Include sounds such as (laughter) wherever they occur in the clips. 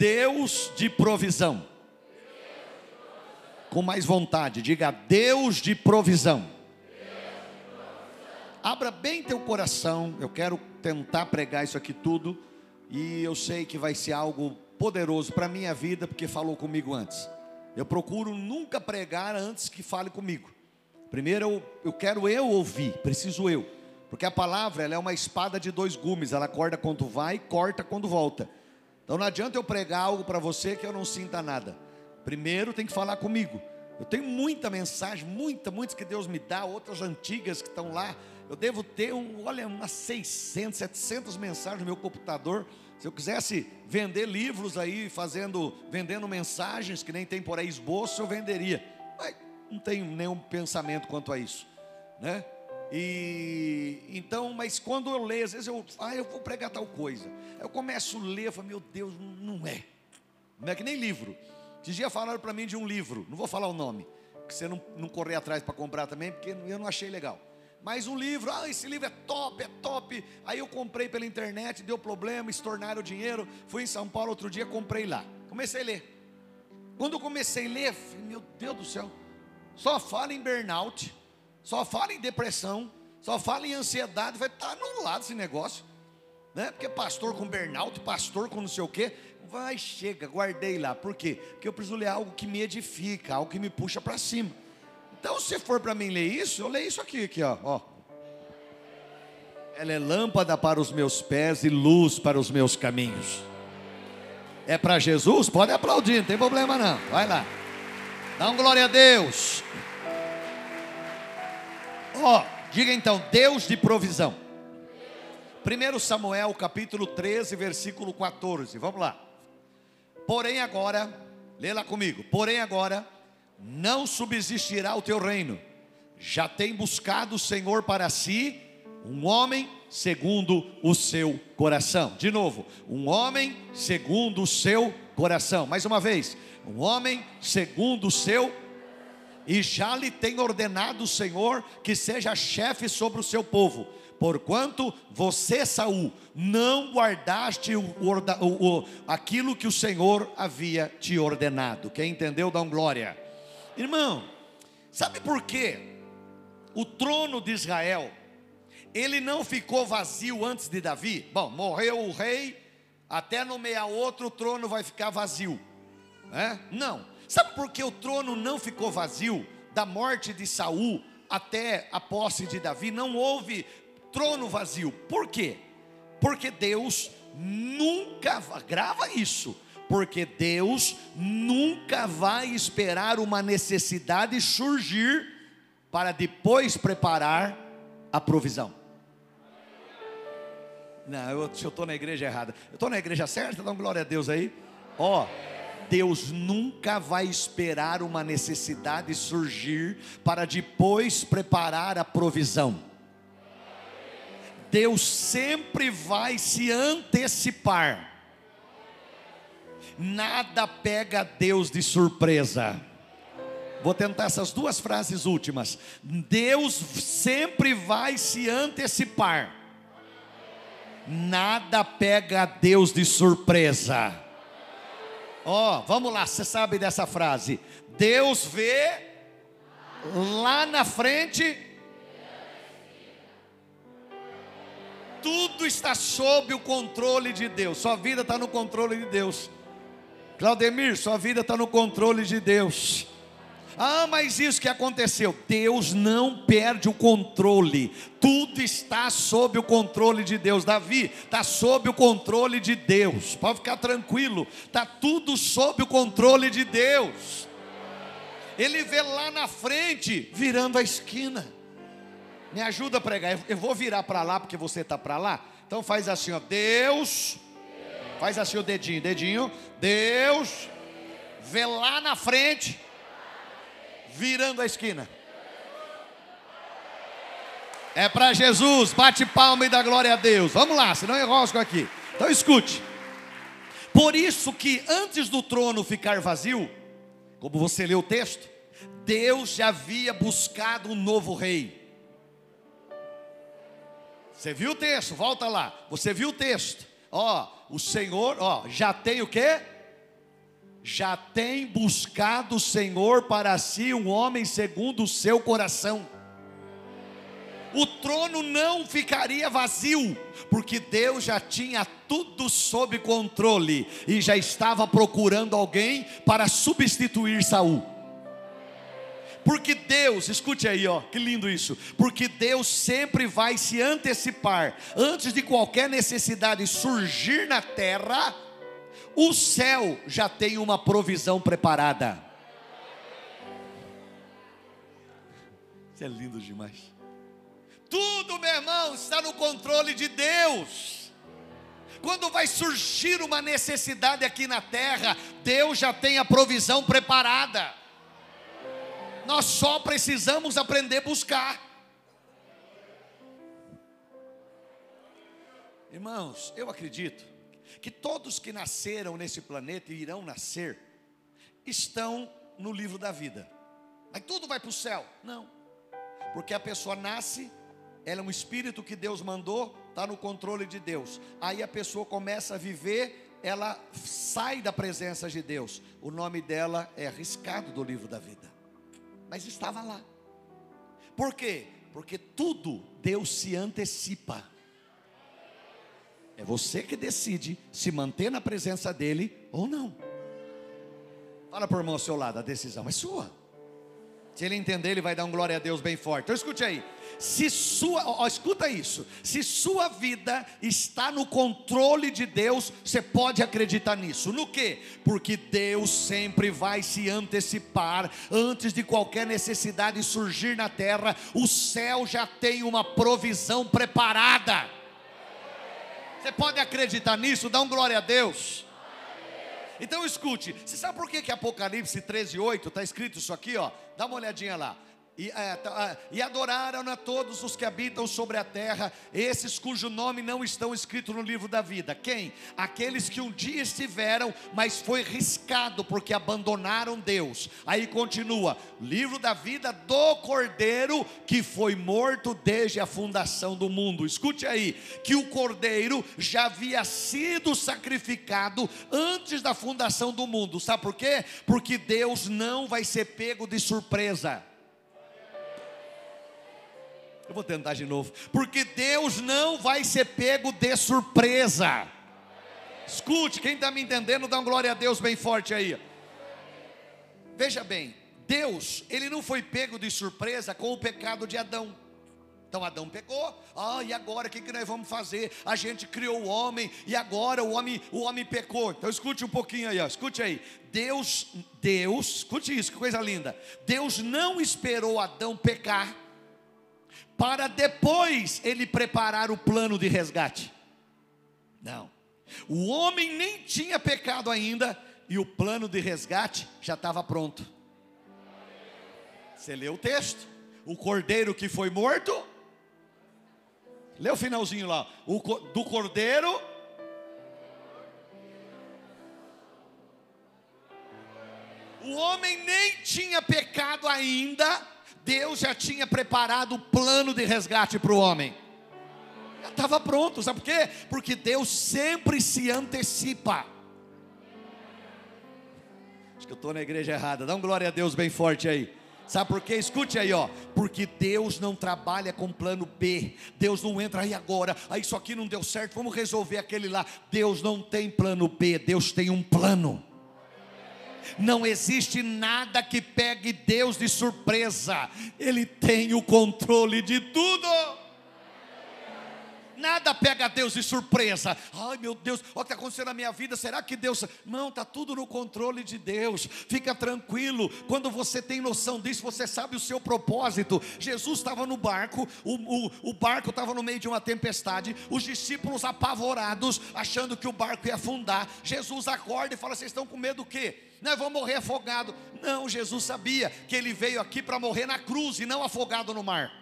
Deus de provisão. Com mais vontade, diga Deus de provisão. Abra bem teu coração, eu quero tentar pregar isso aqui tudo, e eu sei que vai ser algo poderoso para a minha vida, porque falou comigo antes. Eu procuro nunca pregar antes que fale comigo. Primeiro eu, eu quero eu ouvir, preciso eu. Porque a palavra ela é uma espada de dois gumes, ela corta quando vai e corta quando volta. Então não adianta eu pregar algo para você que eu não sinta nada. Primeiro tem que falar comigo. Eu tenho muita mensagem, muita, muitas que Deus me dá, outras antigas que estão lá. Eu devo ter, um, olha, umas 600, 700 mensagens no meu computador. Se eu quisesse vender livros aí, fazendo, vendendo mensagens que nem tem por aí esboço, eu venderia. Mas não tenho nenhum pensamento quanto a isso, né? E então, mas quando eu leio, às vezes eu, ah, eu vou pregar tal coisa. Eu começo a ler, eu falo, meu Deus, não é. Não é que nem livro. Esses dias falaram para mim de um livro, não vou falar o nome, que você não, não correr atrás para comprar também, porque eu não achei legal. Mas um livro, ah, esse livro é top, é top. Aí eu comprei pela internet, deu problema, estornaram o dinheiro. Fui em São Paulo outro dia, comprei lá. Comecei a ler. Quando eu comecei a ler, falei, meu Deus do céu, só fala em burnout, só fala em depressão, só fala em ansiedade. Vai estar tá anulado esse negócio, né? Porque pastor com burnout, pastor com não sei o quê. Vai, chega, guardei lá. Por quê? Porque eu preciso ler algo que me edifica, algo que me puxa para cima. Então, se for para mim ler isso, eu leio isso aqui, aqui, ó, ó. Ela é lâmpada para os meus pés e luz para os meus caminhos. É para Jesus? Pode aplaudir, não tem problema não. Vai lá. Dá um glória a Deus. Ó, diga então, Deus de provisão. 1 Samuel capítulo 13, versículo 14. Vamos lá. Porém agora, lê lá comigo. Porém agora não subsistirá o teu reino. Já tem buscado o Senhor para si um homem segundo o seu coração. De novo, um homem segundo o seu coração. Mais uma vez, um homem segundo o seu e já lhe tem ordenado o Senhor que seja chefe sobre o seu povo. Porquanto você, Saul, não guardaste o, o, o, aquilo que o Senhor havia te ordenado. Quem entendeu, dá um glória. Irmão, sabe por quê? O trono de Israel, ele não ficou vazio antes de Davi. Bom, morreu o rei, até nomear outro, o trono vai ficar vazio. É? Não. Sabe por que o trono não ficou vazio da morte de Saul até a posse de Davi? Não houve trono vazio. Por quê? Porque Deus nunca grava isso porque Deus nunca vai esperar uma necessidade surgir para depois preparar a provisão. Não, eu estou na igreja errada. Eu estou na igreja certa? Dá uma glória a Deus aí. Ó, oh, Deus nunca vai esperar uma necessidade surgir para depois preparar a provisão. Deus sempre vai se antecipar Nada pega Deus de surpresa. Vou tentar essas duas frases últimas. Deus sempre vai se antecipar. Nada pega Deus de surpresa. Ó, oh, vamos lá, você sabe dessa frase. Deus vê lá na frente. Tudo está sob o controle de Deus. Sua vida está no controle de Deus. Claudemir, sua vida está no controle de Deus. Ah, mas isso que aconteceu, Deus não perde o controle, tudo está sob o controle de Deus. Davi está sob o controle de Deus, pode ficar tranquilo, está tudo sob o controle de Deus. Ele vê lá na frente, virando a esquina. Me ajuda a pregar, eu vou virar para lá porque você está para lá. Então faz assim, ó, Deus Faz assim o dedinho, dedinho. Deus vê lá na frente, virando a esquina. É para Jesus, bate palma e dá glória a Deus. Vamos lá, senão eu rosco aqui. Então escute. Por isso que antes do trono ficar vazio, como você leu o texto, Deus já havia buscado um novo rei. Você viu o texto? Volta lá. Você viu o texto? Ó, o Senhor, ó, já tem o quê? Já tem buscado o Senhor para si um homem segundo o seu coração. O trono não ficaria vazio, porque Deus já tinha tudo sob controle e já estava procurando alguém para substituir Saul. Porque Deus, escute aí, ó, que lindo isso. Porque Deus sempre vai se antecipar antes de qualquer necessidade surgir na terra o céu já tem uma provisão preparada. Isso é lindo demais. Tudo, meu irmão, está no controle de Deus. Quando vai surgir uma necessidade aqui na terra, Deus já tem a provisão preparada. Nós só precisamos aprender a buscar. Irmãos, eu acredito que todos que nasceram nesse planeta e irão nascer estão no livro da vida. Mas tudo vai para o céu? Não. Porque a pessoa nasce, ela é um espírito que Deus mandou, está no controle de Deus. Aí a pessoa começa a viver, ela sai da presença de Deus. O nome dela é arriscado do livro da vida. Mas estava lá. Por quê? Porque tudo Deus se antecipa. É você que decide se manter na presença dele ou não. Fala por irmão ao seu lado, a decisão é sua. Se ele entender, ele vai dar um glória a Deus bem forte. Então escute aí. Se sua, ó, escuta isso. Se sua vida está no controle de Deus, você pode acreditar nisso. No que? Porque Deus sempre vai se antecipar antes de qualquer necessidade surgir na terra. O céu já tem uma provisão preparada. Você pode acreditar nisso? Dá um glória a Deus. Então escute, você sabe por que, que Apocalipse 13, 8 está escrito isso aqui? Ó? Dá uma olhadinha lá. E, é, tá, é, e, adoraram a todos os que habitam sobre a terra, esses cujo nome não estão escritos no livro da vida. Quem? Aqueles que um dia estiveram, mas foi riscado porque abandonaram Deus. Aí continua: livro da vida do Cordeiro que foi morto desde a fundação do mundo. Escute aí, que o Cordeiro já havia sido sacrificado antes da fundação do mundo. Sabe por quê? Porque Deus não vai ser pego de surpresa. Eu vou tentar de novo. Porque Deus não vai ser pego de surpresa. Escute, quem está me entendendo, dá um glória a Deus bem forte aí. Veja bem, Deus, ele não foi pego de surpresa com o pecado de Adão. Então Adão pecou, ah, e agora o que, que nós vamos fazer? A gente criou o homem, e agora o homem, o homem pecou. Então escute um pouquinho aí, ó, escute aí. Deus, Deus, escute isso, que coisa linda. Deus não esperou Adão pecar para depois ele preparar o plano de resgate. Não. O homem nem tinha pecado ainda e o plano de resgate já estava pronto. Você leu o texto? O cordeiro que foi morto. Lê o finalzinho lá. O, do cordeiro. O homem nem tinha pecado ainda Deus já tinha preparado o plano de resgate para o homem. Já estava pronto, sabe por quê? Porque Deus sempre se antecipa. Acho que eu estou na igreja errada. Dá um glória a Deus bem forte aí. Sabe por quê? Escute aí, ó. Porque Deus não trabalha com plano B. Deus não entra aí agora. Aí isso aqui não deu certo. Vamos resolver aquele lá. Deus não tem plano B. Deus tem um plano. Não existe nada que pegue Deus de surpresa, Ele tem o controle de tudo. Nada pega Deus de surpresa. Ai meu Deus, olha o que está acontecendo na minha vida. Será que Deus. Não, está tudo no controle de Deus. Fica tranquilo. Quando você tem noção disso, você sabe o seu propósito. Jesus estava no barco, o, o, o barco estava no meio de uma tempestade. Os discípulos apavorados, achando que o barco ia afundar. Jesus acorda e fala: Vocês estão com medo do quê? Nós vamos morrer afogado. Não, Jesus sabia que ele veio aqui para morrer na cruz e não afogado no mar.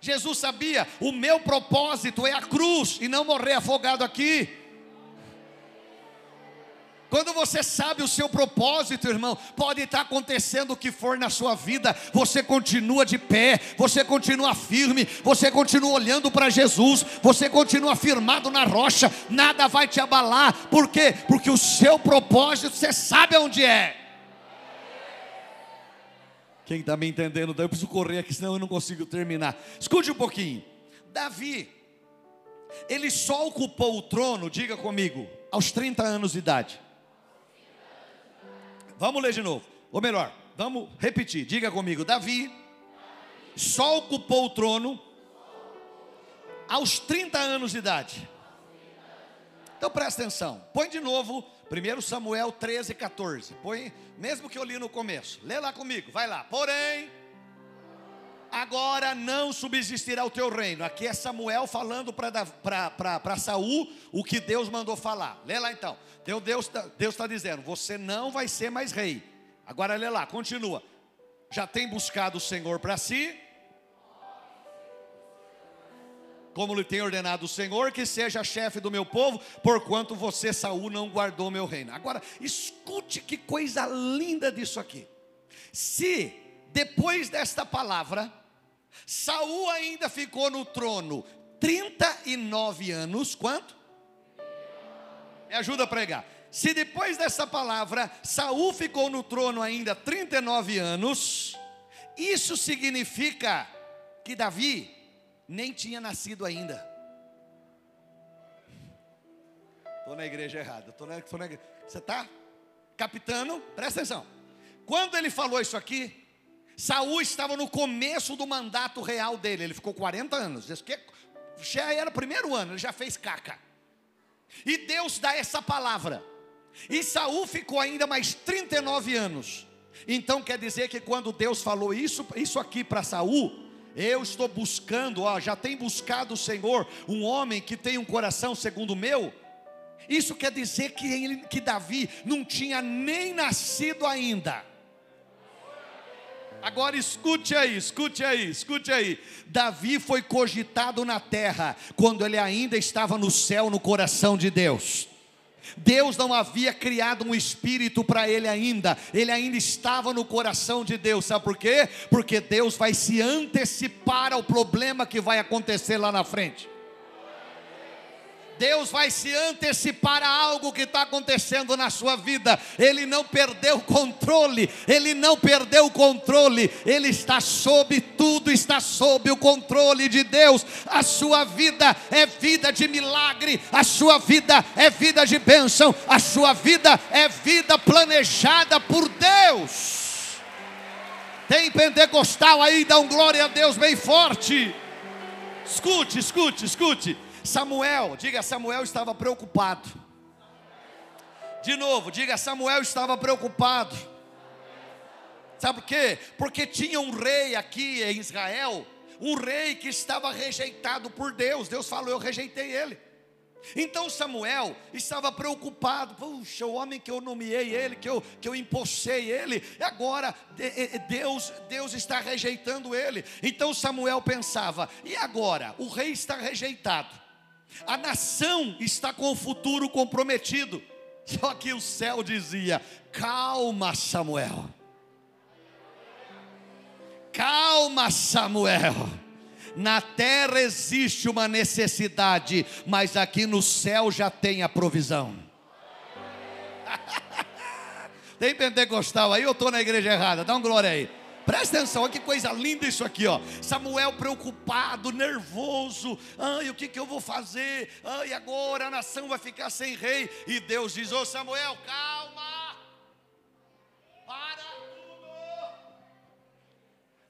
Jesus sabia, o meu propósito é a cruz e não morrer afogado aqui. Quando você sabe o seu propósito, irmão, pode estar acontecendo o que for na sua vida, você continua de pé, você continua firme, você continua olhando para Jesus, você continua firmado na rocha, nada vai te abalar. Por quê? Porque o seu propósito você sabe onde é. Quem está me entendendo? Eu preciso correr aqui, senão eu não consigo terminar. Escute um pouquinho. Davi, ele só ocupou o trono, diga comigo, aos 30 anos de idade. Vamos ler de novo. Ou melhor, vamos repetir. Diga comigo, Davi só ocupou o trono aos 30 anos de idade. Então presta atenção. Põe de novo 1 Samuel 13, 14. Põe, mesmo que eu li no começo. Lê lá comigo, vai lá. Porém, agora não subsistirá o teu reino. Aqui é Samuel falando para Saul o que Deus mandou falar. Lê lá então. Deus está tá dizendo: você não vai ser mais rei. Agora lê lá, continua. Já tem buscado o Senhor para si, como lhe tem ordenado o Senhor, que seja chefe do meu povo, porquanto você, Saul, não guardou meu reino. Agora, escute que coisa linda disso aqui. Se depois desta palavra, Saul ainda ficou no trono 39 anos, quanto? Me ajuda a pregar. Se depois dessa palavra Saul ficou no trono ainda 39 anos, isso significa que Davi nem tinha nascido ainda. Estou na igreja errada. Tô na, tô na igreja. Você está captando? Presta atenção. Quando ele falou isso aqui, Saul estava no começo do mandato real dele. Ele ficou 40 anos. Já era o primeiro ano, ele já fez caca. E Deus dá essa palavra. E Saul ficou ainda mais 39 anos. Então quer dizer que quando Deus falou isso, isso aqui para Saul, eu estou buscando, ó, já tem buscado o Senhor, um homem que tem um coração segundo o meu. Isso quer dizer que, ele, que Davi não tinha nem nascido ainda. Agora escute aí, escute aí, escute aí. Davi foi cogitado na terra quando ele ainda estava no céu, no coração de Deus. Deus não havia criado um espírito para ele ainda, ele ainda estava no coração de Deus, sabe por quê? Porque Deus vai se antecipar ao problema que vai acontecer lá na frente. Deus vai se antecipar a algo que está acontecendo na sua vida. Ele não perdeu o controle, ele não perdeu o controle, ele está sob tudo, está sob o controle de Deus. A sua vida é vida de milagre, a sua vida é vida de bênção, a sua vida é vida planejada por Deus. Tem pentecostal aí, dá um glória a Deus bem forte. Escute, escute, escute. Samuel, diga Samuel estava preocupado. De novo, diga Samuel estava preocupado. Sabe por quê? Porque tinha um rei aqui em Israel, um rei que estava rejeitado por Deus. Deus falou: Eu rejeitei ele. Então Samuel estava preocupado, puxa, o homem que eu nomeei ele, que eu, que eu empossei ele, agora Deus, Deus está rejeitando ele. Então Samuel pensava, e agora? O rei está rejeitado. A nação está com o futuro comprometido. Só que o céu dizia: calma, Samuel. Calma, Samuel. Na terra existe uma necessidade, mas aqui no céu já tem a provisão. (laughs) tem pentecostal aí? Eu estou na igreja errada? Dá um glória aí. Presta atenção, olha que coisa linda isso aqui, ó. Samuel preocupado, nervoso. Ai, o que, que eu vou fazer? Ai, agora a nação vai ficar sem rei. E Deus diz: Ô Samuel, calma. Para tudo.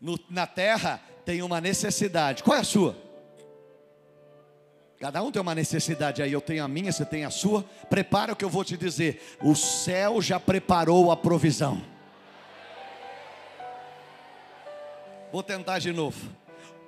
No, na terra tem uma necessidade. Qual é a sua? Cada um tem uma necessidade aí, eu tenho a minha, você tem a sua. Prepara o que eu vou te dizer. O céu já preparou a provisão. Vou tentar de novo.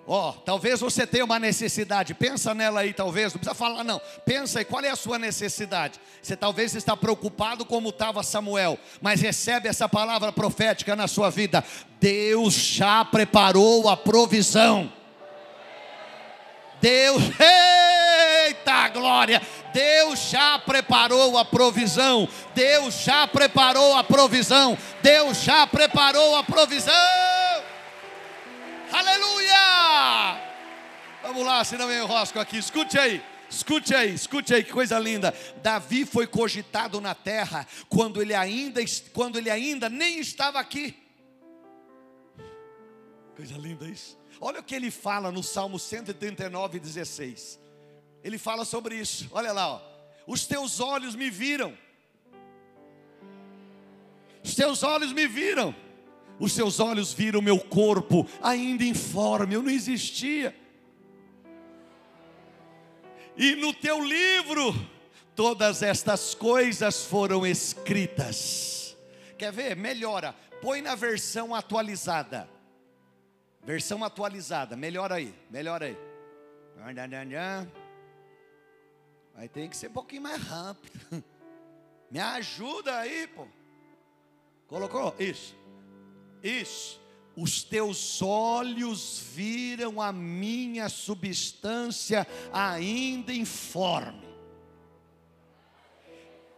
Ó, oh, talvez você tenha uma necessidade, pensa nela aí, talvez, não precisa falar, não. Pensa aí, qual é a sua necessidade? Você talvez está preocupado como estava Samuel, mas recebe essa palavra profética na sua vida. Deus já preparou a provisão. Deus, eita glória! Deus já preparou a provisão. Deus já preparou a provisão. Deus já preparou a provisão. Aleluia! Vamos lá, senão eu enrosco aqui. Escute aí. Escute aí, escute aí, que coisa linda. Davi foi cogitado na terra quando ele ainda, quando ele ainda nem estava aqui. Coisa linda isso. Olha o que ele fala no Salmo 139, 16. Ele fala sobre isso. Olha lá, ó. Os teus olhos me viram. Os teus olhos me viram. Os teus olhos viram meu corpo ainda informe, eu não existia. E no teu livro todas estas coisas foram escritas. Quer ver? Melhora. Põe na versão atualizada. Versão atualizada, melhora aí, melhora aí. Aí tem que ser um pouquinho mais rápido. (laughs) Me ajuda aí, pô. Colocou? Isso. Isso. Os teus olhos viram a minha substância ainda informe.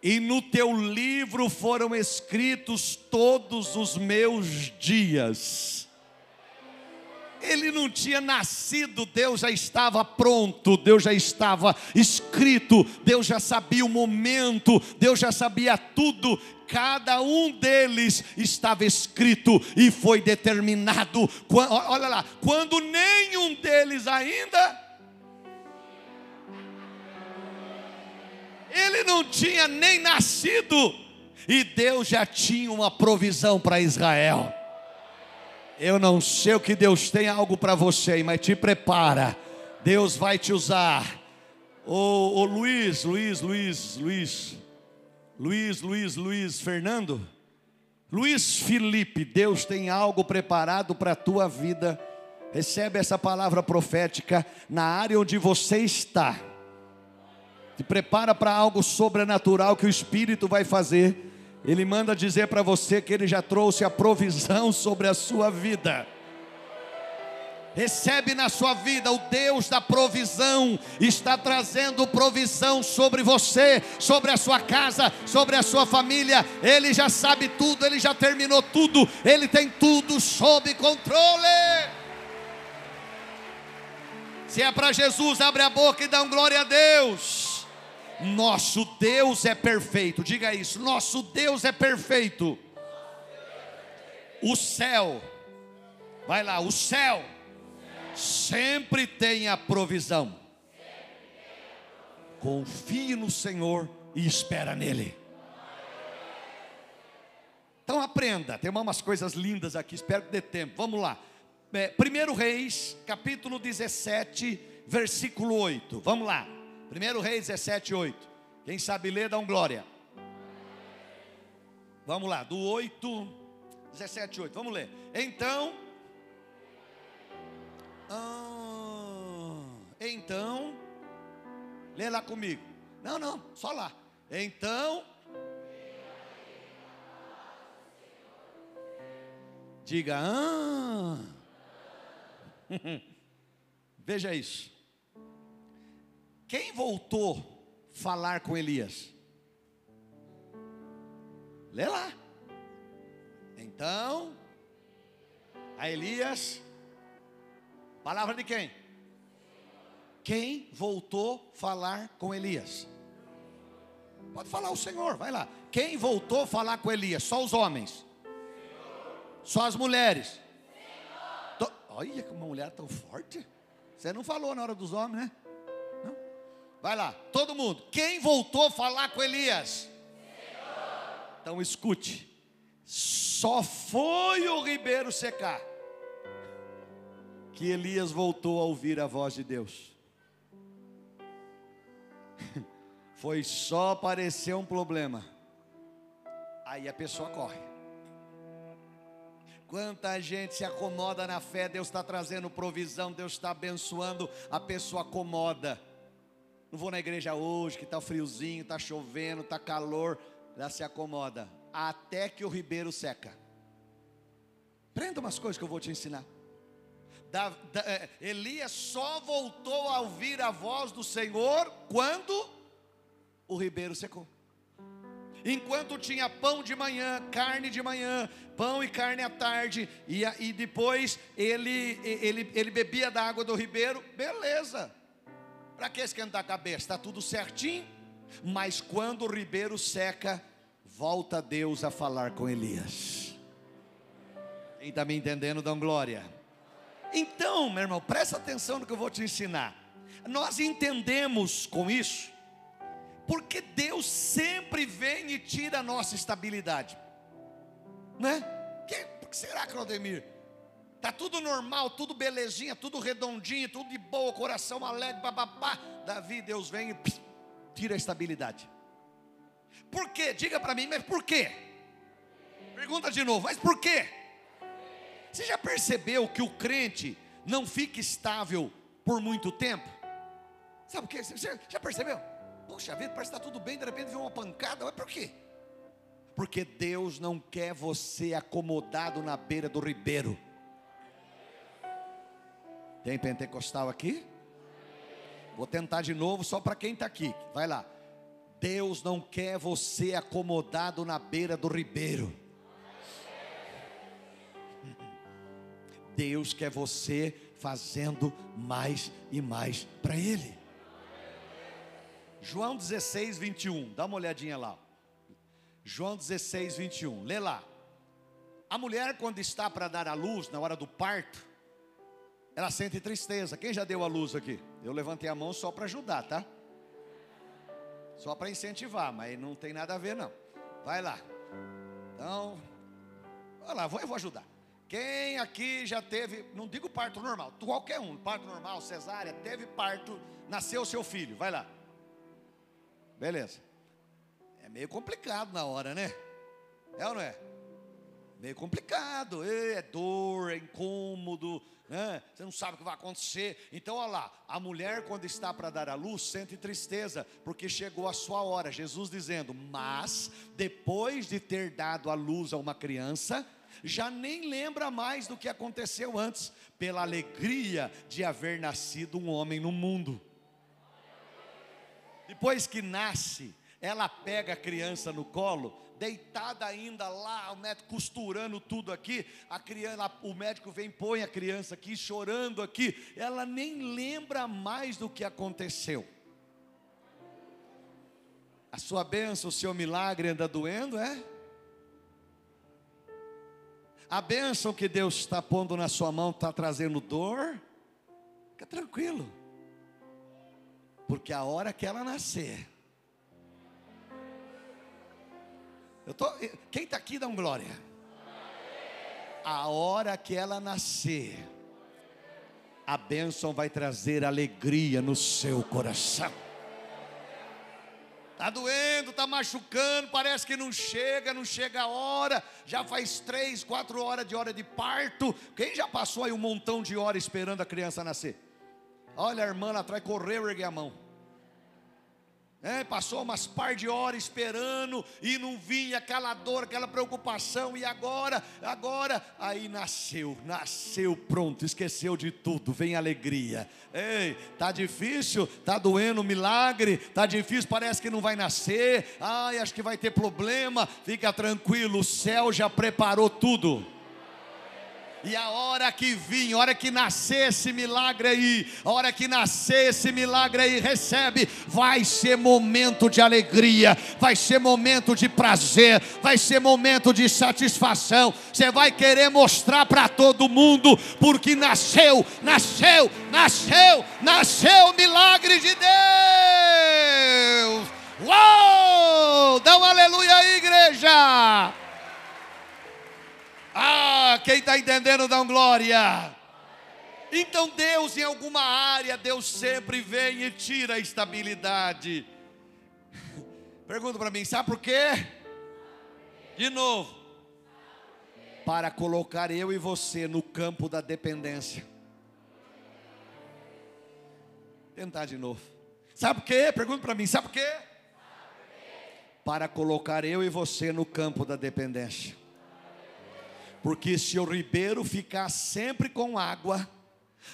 E no teu livro foram escritos todos os meus dias ele não tinha nascido, Deus já estava pronto, Deus já estava escrito, Deus já sabia o momento, Deus já sabia tudo. Cada um deles estava escrito e foi determinado. Olha lá, quando nenhum deles ainda. Ele não tinha nem nascido, e Deus já tinha uma provisão para Israel. Eu não sei o que Deus tem algo para você, mas te prepara. Deus vai te usar. Ô, ô Luiz, Luiz, Luiz, Luiz, Luiz, Luiz, Luiz, Fernando, Luiz Felipe, Deus tem algo preparado para a tua vida. Recebe essa palavra profética na área onde você está. Te prepara para algo sobrenatural que o Espírito vai fazer ele manda dizer para você que ele já trouxe a provisão (laughs) sobre a sua vida. Recebe na sua vida o Deus da provisão, está trazendo provisão sobre você, sobre a sua casa, sobre a sua família. Ele já sabe tudo, ele já terminou tudo, ele tem tudo sob controle. Se é para Jesus, abre a boca e dá um glória a Deus. Nosso Deus é perfeito. Diga isso. Nosso Deus é perfeito. O céu, vai lá, o céu sempre tem a provisão. Confie no Senhor e espera nele. Então aprenda, tem umas coisas lindas aqui, espero que dê tempo. Vamos lá. É, 1 Reis, capítulo 17, versículo 8. Vamos lá. 1 Reis 17, 8. Quem sabe ler, dá um glória. Vamos lá, do 8, 17, 8. Vamos ler. Então. Ah, então. Lê lá comigo. Não, não, só lá. Então. Diga, ah. (laughs) Veja isso. Quem voltou falar com Elias? Lê lá. Então, a Elias, palavra de quem? Quem voltou falar com Elias? Pode falar o Senhor, vai lá. Quem voltou falar com Elias? Só os homens. Só as mulheres. Olha como uma mulher tão forte. Você não falou na hora dos homens, né? Vai lá, todo mundo. Quem voltou a falar com Elias? Senhor. Então escute. Só foi o ribeiro secar que Elias voltou a ouvir a voz de Deus. (laughs) Foi só aparecer um problema. Aí a pessoa corre. Quanta gente se acomoda na fé, Deus está trazendo provisão, Deus está abençoando, a pessoa acomoda. Não vou na igreja hoje, que está friozinho, está chovendo, está calor. Ela se acomoda. Até que o ribeiro seca. Prenda umas coisas que eu vou te ensinar. Da, da, é, Elias só voltou a ouvir a voz do Senhor quando o ribeiro secou. Enquanto tinha pão de manhã, carne de manhã, pão e carne à tarde, e, e depois ele, ele, ele bebia da água do ribeiro, beleza. Para que esquentar a cabeça? Está tudo certinho. Mas quando o ribeiro seca, volta Deus a falar com Elias. Quem está me entendendo, dão glória. Então, meu irmão, presta atenção no que eu vou te ensinar. Nós entendemos com isso porque Deus sempre vem e tira a nossa estabilidade, né? Que, será, Claudemir? Tá tudo normal, tudo belezinha, tudo redondinho, tudo de boa, coração alegre, papapá. Davi, Deus vem e pss, tira a estabilidade. Por quê? Diga para mim, mas por quê? Pergunta de novo, mas por quê? Você já percebeu que o crente não fica estável por muito tempo? Sabe o que? Você já percebeu? Puxa vida, parece que está tudo bem, de repente vem uma pancada, mas por quê? Porque Deus não quer você acomodado na beira do ribeiro. Tem pentecostal aqui? Vou tentar de novo só para quem está aqui. Vai lá. Deus não quer você acomodado na beira do ribeiro. Deus quer você fazendo mais e mais para Ele. João 16, 21. Dá uma olhadinha lá. João 16, 21. Lê lá. A mulher, quando está para dar a luz, na hora do parto, ela sente tristeza. Quem já deu a luz aqui? Eu levantei a mão só para ajudar, tá? Só para incentivar, mas não tem nada a ver, não. Vai lá. Então, vai lá, vou, eu vou ajudar. Quem aqui já teve, não digo parto normal, qualquer um, parto normal, cesárea, teve parto, nasceu seu filho, vai lá. Beleza. É meio complicado na hora, né? É ou não é? Meio complicado, é dor, é incômodo, né? você não sabe o que vai acontecer. Então, olha lá, a mulher, quando está para dar a luz, sente tristeza, porque chegou a sua hora. Jesus dizendo: Mas, depois de ter dado a luz a uma criança, já nem lembra mais do que aconteceu antes, pela alegria de haver nascido um homem no mundo. Depois que nasce, ela pega a criança no colo, deitada ainda lá, o médico costurando tudo aqui, a criança, o médico vem põe a criança aqui chorando aqui, ela nem lembra mais do que aconteceu. A sua bênção, o seu milagre anda doendo, é? A bênção que Deus está pondo na sua mão está trazendo dor? Fica tranquilo porque a hora que ela nascer, eu tô, quem está aqui dá um glória. A hora que ela nascer, a bênção vai trazer alegria no seu coração. Está doendo, está machucando, parece que não chega, não chega a hora. Já faz três, quatro horas de hora de parto. Quem já passou aí um montão de horas esperando a criança nascer? Olha a irmã lá atrás, correu, ergue a mão. É, passou umas par de horas esperando e não vinha aquela dor, aquela preocupação, e agora, agora, aí nasceu, nasceu pronto, esqueceu de tudo, vem alegria. Ei, tá difícil, tá doendo milagre, tá difícil, parece que não vai nascer, ai, acho que vai ter problema, fica tranquilo, o céu já preparou tudo. E a hora que vir, a hora que nascer esse milagre aí, a hora que nascer esse milagre aí, recebe, vai ser momento de alegria, vai ser momento de prazer, vai ser momento de satisfação. Você vai querer mostrar para todo mundo, porque nasceu, nasceu, nasceu, nasceu o milagre de Deus. Uou! Dá um aleluia aí, igreja. Ah, quem está entendendo, dá um glória. Então Deus, em alguma área, Deus sempre vem e tira a estabilidade. Pergunta para mim, sabe por quê? De novo. Para colocar eu e você no campo da dependência. Tentar de novo. Sabe por quê? Pergunta para mim, sabe por quê? Para colocar eu e você no campo da dependência. Porque se o ribeiro ficar sempre com água,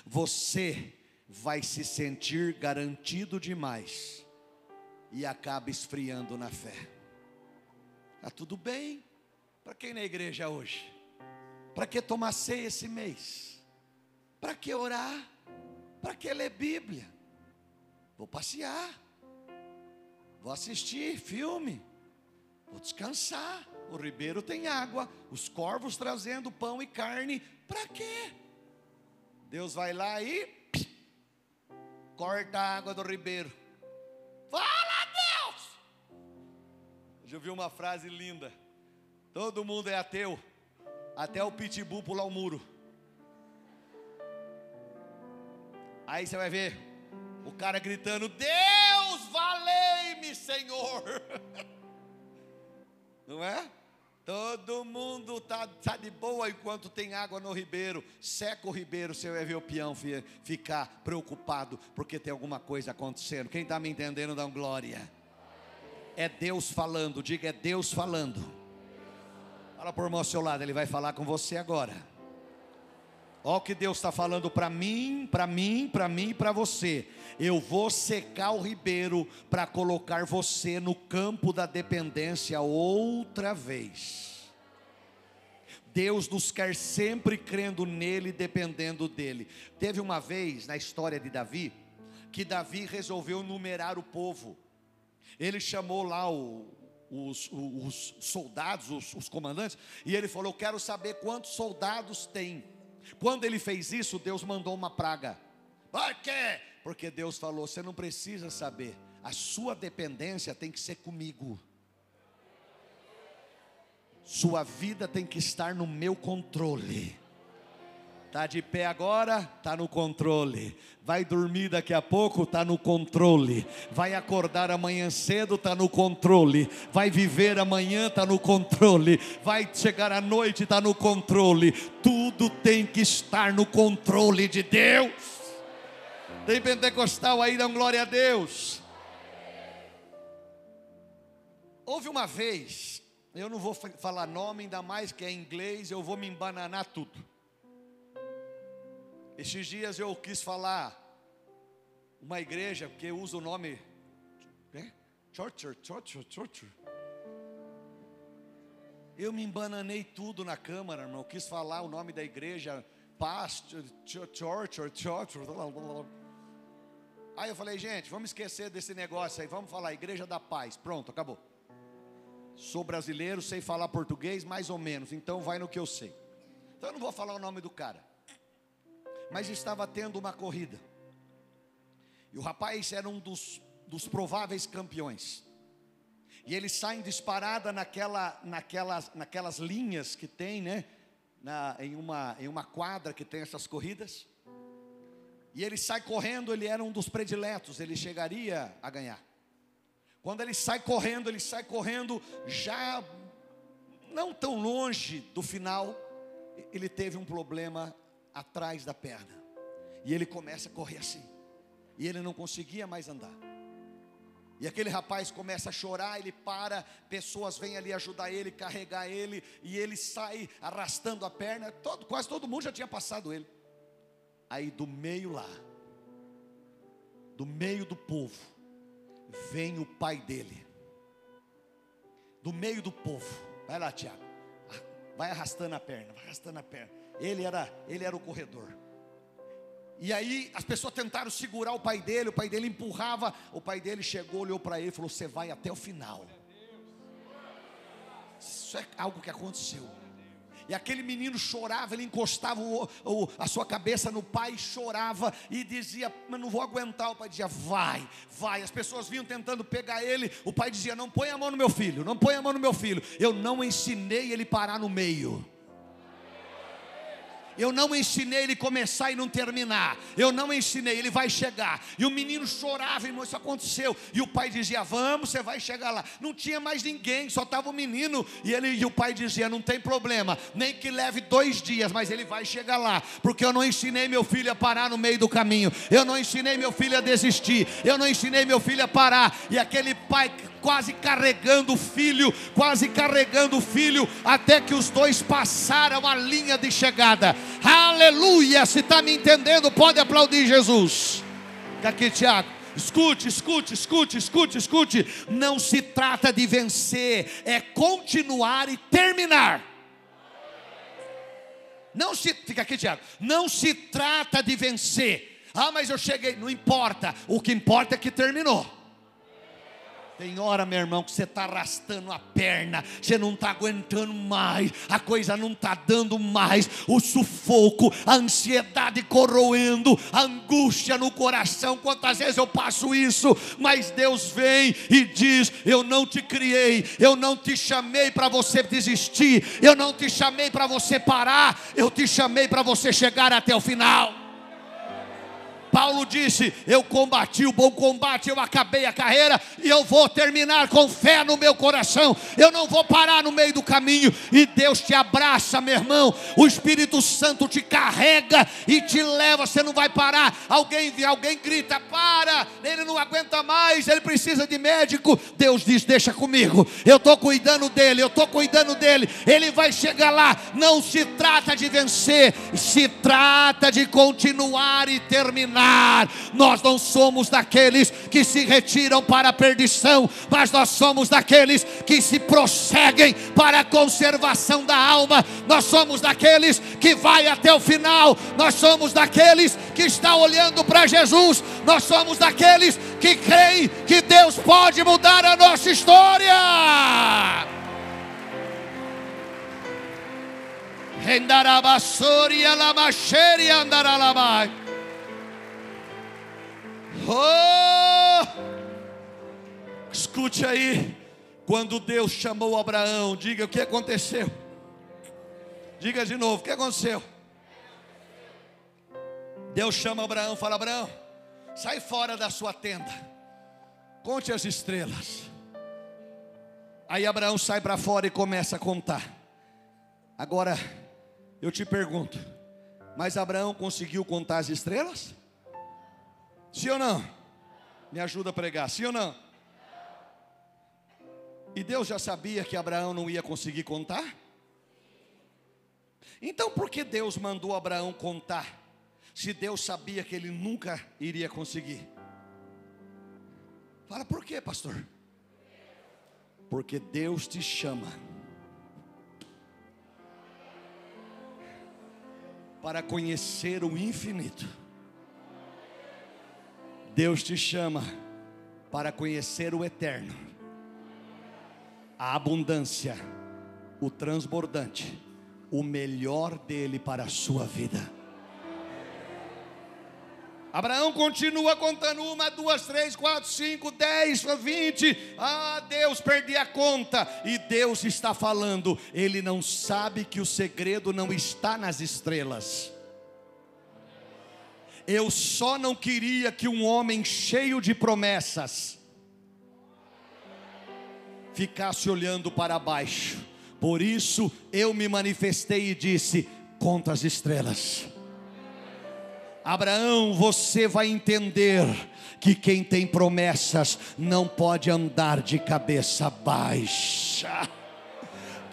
você vai se sentir garantido demais. e acaba esfriando na fé. Está tudo bem? Para quem na igreja hoje? Para que tomar ceia esse mês? Para que orar? Para que ler Bíblia? Vou passear, vou assistir filme, vou descansar. O ribeiro tem água, os corvos trazendo pão e carne. Para quê? Deus vai lá e corta a água do ribeiro. Fala, Deus! Eu vi uma frase linda. Todo mundo é ateu, até o pitbull pular o muro. Aí você vai ver o cara gritando: Deus, valei-me, Senhor. (laughs) Não é? Todo mundo está tá de boa enquanto tem água no ribeiro. Seca o ribeiro, você vai ver o peão ficar preocupado porque tem alguma coisa acontecendo. Quem está me entendendo, dá um glória. É Deus falando, diga é Deus falando. Fala por irmão ao seu lado, ele vai falar com você agora. Olha o que Deus está falando para mim, para mim, para mim e para você. Eu vou secar o ribeiro para colocar você no campo da dependência outra vez. Deus nos quer sempre crendo nele, dependendo dele. Teve uma vez na história de Davi, que Davi resolveu numerar o povo. Ele chamou lá o, os, os, soldados, os, os comandantes, e ele falou: Eu quero saber quantos soldados tem. Quando ele fez isso, Deus mandou uma praga. Por quê? Porque Deus falou: você não precisa saber, a sua dependência tem que ser comigo. Sua vida tem que estar no meu controle. Está de pé agora? Está no controle. Vai dormir daqui a pouco? Está no controle. Vai acordar amanhã cedo? Está no controle. Vai viver amanhã? Está no controle. Vai chegar à noite? Está no controle. Tudo tem que estar no controle de Deus. Tem pentecostal aí, dá glória a Deus. Houve uma vez, eu não vou falar nome, ainda mais que é inglês, eu vou me embananar tudo. Estes dias eu quis falar uma igreja, porque usa o nome né? Church, Church, Church. Eu me embananei tudo na câmara, irmão. Eu quis falar o nome da igreja, Pastor, Church, Church. Aí eu falei, gente, vamos esquecer desse negócio aí, vamos falar Igreja da Paz. Pronto, acabou. Sou brasileiro, sei falar português mais ou menos, então vai no que eu sei. Então eu não vou falar o nome do cara mas estava tendo uma corrida. E o rapaz era um dos, dos prováveis campeões. E ele sai disparada naquela, naquelas, naquelas linhas que tem, né? Na, em, uma, em uma quadra que tem essas corridas. E ele sai correndo, ele era um dos prediletos, ele chegaria a ganhar. Quando ele sai correndo, ele sai correndo já não tão longe do final, ele teve um problema atrás da perna. E ele começa a correr assim. E ele não conseguia mais andar. E aquele rapaz começa a chorar, ele para, pessoas vêm ali ajudar ele, carregar ele, e ele sai arrastando a perna. Todo, quase todo mundo já tinha passado ele. Aí do meio lá, do meio do povo, vem o pai dele. Do meio do povo. Vai lá, Tiago. Vai arrastando a perna, vai arrastando a perna. Ele era, ele era o corredor. E aí as pessoas tentaram segurar o pai dele, o pai dele empurrava, o pai dele chegou, olhou para ele e falou: Você vai até o final. Isso é algo que aconteceu. E aquele menino chorava, ele encostava o, o, a sua cabeça no pai, chorava e dizia: Mas não vou aguentar. O pai dizia: Vai, vai. As pessoas vinham tentando pegar ele. O pai dizia: Não põe a mão no meu filho, não põe a mão no meu filho. Eu não ensinei ele parar no meio. Eu não ensinei ele começar e não terminar. Eu não ensinei, ele vai chegar. E o menino chorava, irmão, isso aconteceu. E o pai dizia: Vamos, você vai chegar lá. Não tinha mais ninguém, só estava o menino. E, ele, e o pai dizia: Não tem problema, nem que leve dois dias, mas ele vai chegar lá. Porque eu não ensinei meu filho a parar no meio do caminho. Eu não ensinei meu filho a desistir. Eu não ensinei meu filho a parar. E aquele pai quase carregando o filho, quase carregando o filho, até que os dois passaram a linha de chegada. Aleluia! Se está me entendendo, pode aplaudir Jesus. Fica aqui, Tiago. Escute, escute, escute, escute, escute. Não se trata de vencer, é continuar e terminar. Não se, fica aqui, Tiago. Não se trata de vencer. Ah, mas eu cheguei. Não importa. O que importa é que terminou. Tem hora, meu irmão, que você está arrastando a perna, você não está aguentando mais, a coisa não está dando mais, o sufoco, a ansiedade corroendo, a angústia no coração. Quantas vezes eu passo isso, mas Deus vem e diz: Eu não te criei, eu não te chamei para você desistir, eu não te chamei para você parar, eu te chamei para você chegar até o final. Paulo disse: Eu combati o bom combate, eu acabei a carreira e eu vou terminar com fé no meu coração. Eu não vou parar no meio do caminho. E Deus te abraça, meu irmão. O Espírito Santo te carrega e te leva. Você não vai parar. Alguém, alguém grita: Para, ele não aguenta mais, ele precisa de médico. Deus diz: Deixa comigo, eu estou cuidando dele, eu estou cuidando dele. Ele vai chegar lá. Não se trata de vencer, se trata de continuar e terminar nós não somos daqueles que se retiram para a perdição, mas nós somos daqueles que se prosseguem para a conservação da alma. Nós somos daqueles que vai até o final. Nós somos daqueles que está olhando para Jesus. Nós somos daqueles que creem que Deus pode mudar a nossa história. Rendarabassoria lamacheria andaralabai. Oh! Escute aí, quando Deus chamou Abraão, diga o que aconteceu. Diga de novo, o que aconteceu? Deus chama Abraão, fala: Abraão, sai fora da sua tenda, conte as estrelas. Aí Abraão sai para fora e começa a contar. Agora, eu te pergunto, mas Abraão conseguiu contar as estrelas? Sim ou não? Me ajuda a pregar, sim ou não? E Deus já sabia que Abraão não ia conseguir contar? Então por que Deus mandou Abraão contar? Se Deus sabia que ele nunca iria conseguir? Fala por quê, pastor? Porque Deus te chama para conhecer o infinito Deus te chama para conhecer o eterno, a abundância, o transbordante, o melhor dele para a sua vida. Abraão continua contando uma, duas, três, quatro, cinco, dez, vinte. Ah, Deus, perdi a conta. E Deus está falando. Ele não sabe que o segredo não está nas estrelas. Eu só não queria que um homem cheio de promessas ficasse olhando para baixo. Por isso eu me manifestei e disse: conta as estrelas. Abraão, você vai entender que quem tem promessas não pode andar de cabeça baixa.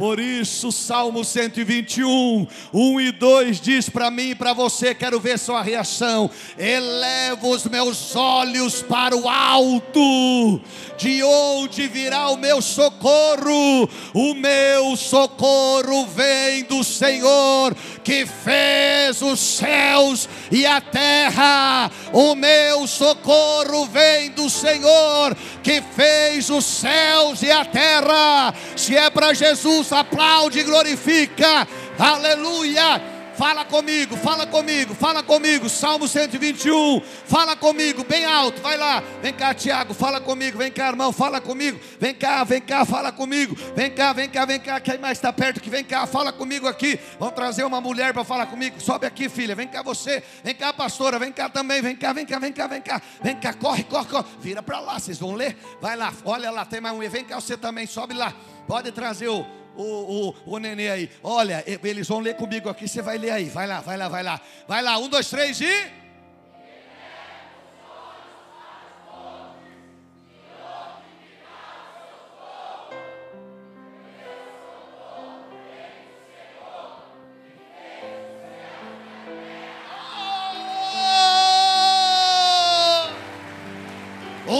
Por isso, Salmo 121, 1 e 2 diz para mim e para você, quero ver sua reação. Elevo os meus olhos para o alto, de onde virá o meu socorro? O meu socorro vem do Senhor, que fez os céus e a terra. O meu socorro vem do Senhor, que fez os céus e a terra. Se é para Jesus, aplaude e glorifica. Aleluia. Fala comigo, fala comigo, fala comigo. Salmo 121. Fala comigo, bem alto. Vai lá. Vem cá, Tiago, fala comigo. Vem cá, irmão, fala comigo. Vem cá, vem cá, fala comigo. Vem cá, vem cá, vem cá. Quem mais está perto que vem cá, fala comigo aqui. Vamos trazer uma mulher para falar comigo. Sobe aqui, filha. Vem cá você. Vem cá, pastora. Vem cá também. Vem cá, vem cá, vem cá, vem cá. Vem cá, corre, corre, corre. Vira para lá, vocês vão ler. Vai lá, olha lá, tem mais um. Vem cá você também, sobe lá. Pode trazer o o, o, o nenê aí. Olha, eles vão ler comigo aqui, você vai ler aí. Vai lá, vai lá, vai lá. Vai lá, um, dois, três e.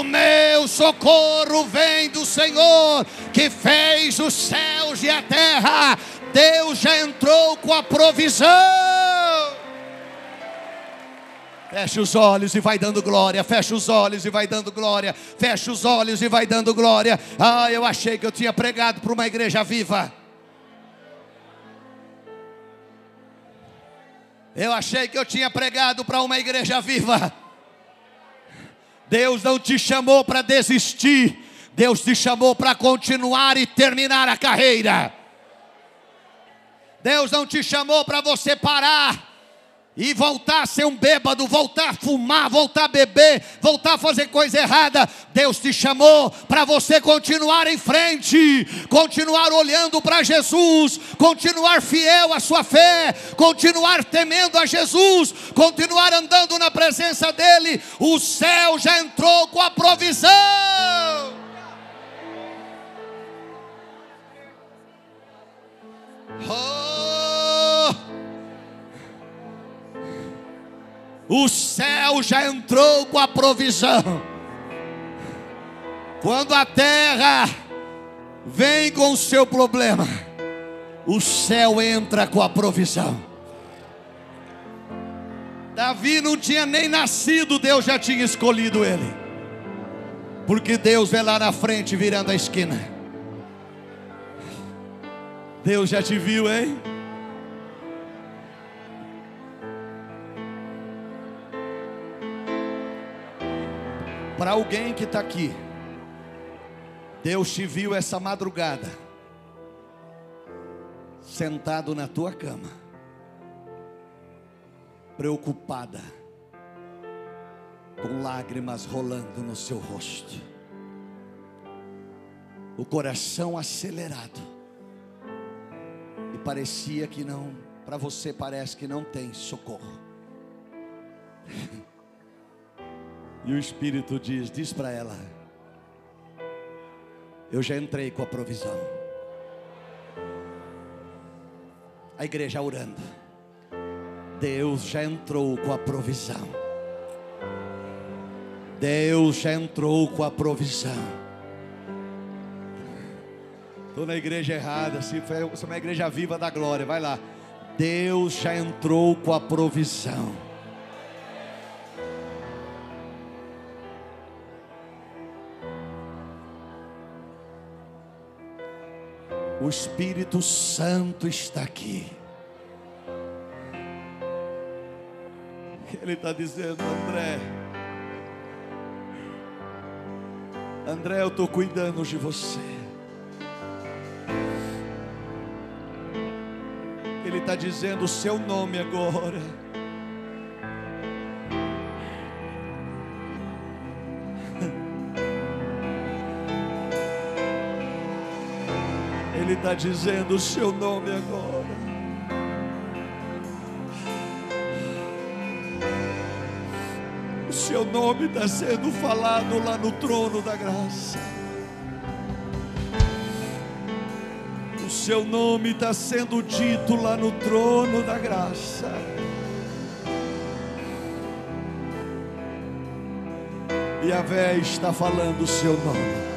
O meu socorro vem do Senhor, que fez os céus e a terra. Deus já entrou com a provisão. Feche os olhos e vai dando glória. Feche os olhos e vai dando glória. Feche os olhos e vai dando glória. Ah, eu achei que eu tinha pregado para uma igreja viva. Eu achei que eu tinha pregado para uma igreja viva. Deus não te chamou para desistir. Deus te chamou para continuar e terminar a carreira. Deus não te chamou para você parar e voltar a ser um bêbado, voltar a fumar, voltar a beber, voltar a fazer coisa errada. Deus te chamou para você continuar em frente, continuar olhando para Jesus, continuar fiel à sua fé, continuar temendo a Jesus, continuar andando na presença dEle. O céu já entrou com a provisão. Oh! O céu já entrou com a provisão. Quando a terra vem com o seu problema, o céu entra com a provisão. Davi não tinha nem nascido, Deus já tinha escolhido ele. Porque Deus vê lá na frente virando a esquina. Deus já te viu, hein? Para alguém que está aqui, Deus te viu essa madrugada, sentado na tua cama, preocupada, com lágrimas rolando no seu rosto, o coração acelerado, e parecia que não, para você parece que não tem socorro. (laughs) E o Espírito diz: diz para ela, eu já entrei com a provisão. A igreja orando. Deus já entrou com a provisão. Deus já entrou com a provisão. Estou na igreja errada, se for uma igreja viva da glória, vai lá. Deus já entrou com a provisão. O Espírito Santo está aqui. Ele está dizendo, André, André, eu estou cuidando de você. Ele está dizendo o seu nome agora. Está dizendo o seu nome agora. O seu nome está sendo falado lá no trono da graça. O seu nome está sendo dito lá no trono da graça. E a véia está falando o seu nome.